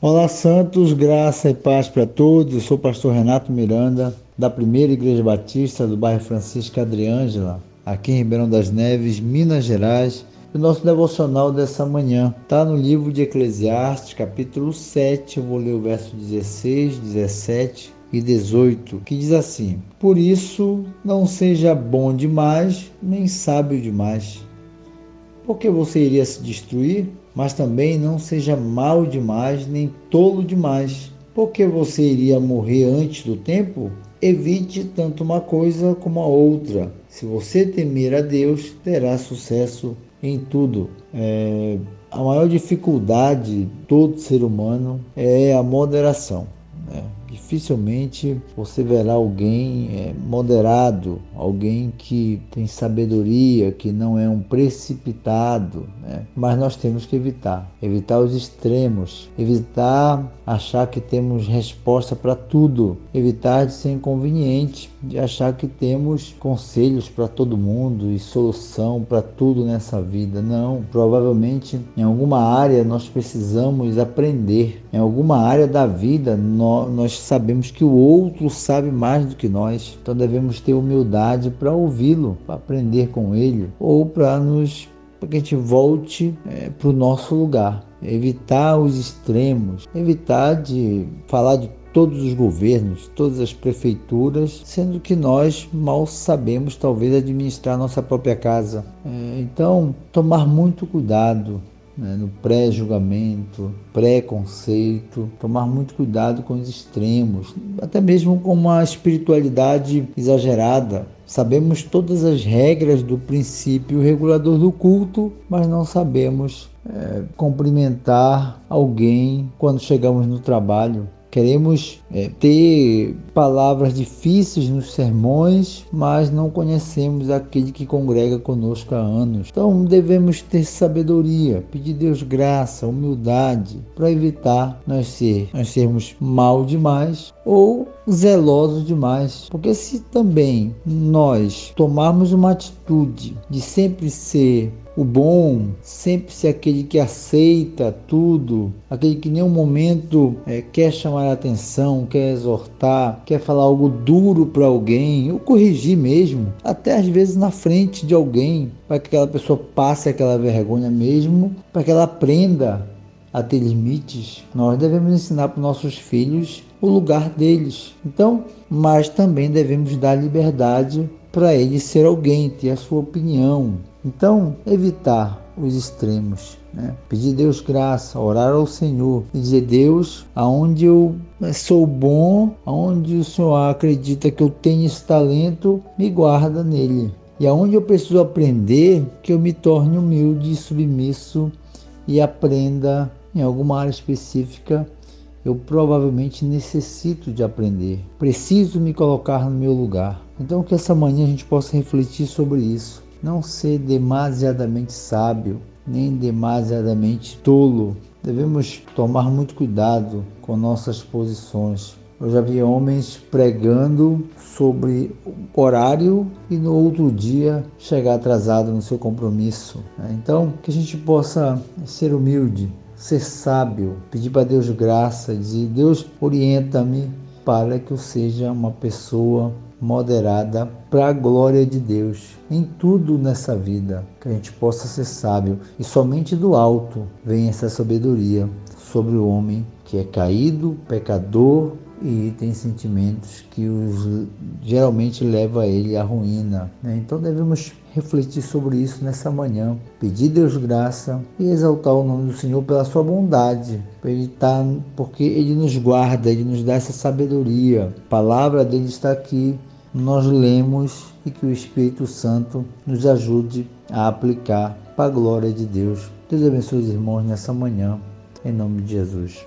Olá, Santos, graça e paz para todos. Eu sou o pastor Renato Miranda, da Primeira Igreja Batista do bairro Francisco Adriângela, aqui em Ribeirão das Neves, Minas Gerais. O nosso devocional dessa manhã está no livro de Eclesiastes, capítulo 7. Eu vou ler o verso 16, 17 e 18, que diz assim: Por isso, não seja bom demais, nem sábio demais. Porque você iria se destruir? mas também não seja mal demais nem tolo demais, porque você iria morrer antes do tempo. Evite tanto uma coisa como a outra. Se você temer a Deus, terá sucesso em tudo. É, a maior dificuldade de todo ser humano é a moderação. Né? Dificilmente você verá alguém é, moderado, alguém que tem sabedoria, que não é um precipitado, né? mas nós temos que evitar. Evitar os extremos, evitar achar que temos resposta para tudo, evitar de ser inconveniente, de achar que temos conselhos para todo mundo e solução para tudo nessa vida. Não, provavelmente em alguma área nós precisamos aprender, em alguma área da vida nós, sabemos que o outro sabe mais do que nós, então devemos ter humildade para ouvi-lo, para aprender com ele ou para nos para que a gente volte é, para o nosso lugar. Evitar os extremos, evitar de falar de todos os governos, todas as prefeituras, sendo que nós mal sabemos talvez administrar nossa própria casa. É, então, tomar muito cuidado né, no pré-julgamento, pré-conceito, tomar muito cuidado com os extremos, até mesmo com uma espiritualidade exagerada. Sabemos todas as regras do princípio regulador do culto, mas não sabemos é, cumprimentar alguém quando chegamos no trabalho. Queremos é, ter palavras difíceis nos sermões, mas não conhecemos aquele que congrega conosco há anos. Então devemos ter sabedoria, pedir Deus graça, humildade, para evitar nós, ser, nós sermos mal demais ou zelosos demais. Porque se também nós tomarmos uma atitude de sempre ser o bom, sempre ser aquele que aceita tudo, aquele que em nenhum momento é, quer chamar a atenção, quer exortar, quer falar algo duro para alguém, ou corrigir mesmo, até às vezes na frente de alguém, para que aquela pessoa passe aquela vergonha mesmo, para que ela aprenda a ter limites. Nós devemos ensinar para nossos filhos o lugar deles. Então, mas também devemos dar liberdade para ele ser alguém, ter a sua opinião, então, evitar os extremos, né? pedir Deus graça, orar ao Senhor e dizer: Deus, aonde eu sou bom, aonde o Senhor acredita que eu tenho esse talento, me guarda nele. E aonde eu preciso aprender, que eu me torne humilde e submisso e aprenda em alguma área específica. Eu provavelmente necessito de aprender, preciso me colocar no meu lugar. Então, que essa manhã a gente possa refletir sobre isso não ser demasiadamente sábio, nem demasiadamente tolo. Devemos tomar muito cuidado com nossas posições. Eu já vi homens pregando sobre horário e no outro dia chegar atrasado no seu compromisso. Né? Então, que a gente possa ser humilde, ser sábio, pedir para Deus graça, dizer: Deus, orienta-me para que eu seja uma pessoa moderada para a glória de Deus em tudo nessa vida, que a gente possa ser sábio. E somente do alto vem essa sabedoria sobre o homem que é caído, pecador e tem sentimentos que os geralmente leva ele à ruína. Né? Então devemos refletir sobre isso nessa manhã, pedir Deus graça e exaltar o nome do Senhor pela sua bondade, ele tá, porque Ele nos guarda, Ele nos dá essa sabedoria. A palavra dele está aqui nós lemos e que o Espírito Santo nos ajude a aplicar para a glória de Deus. Deus abençoe os irmãos nessa manhã, em nome de Jesus.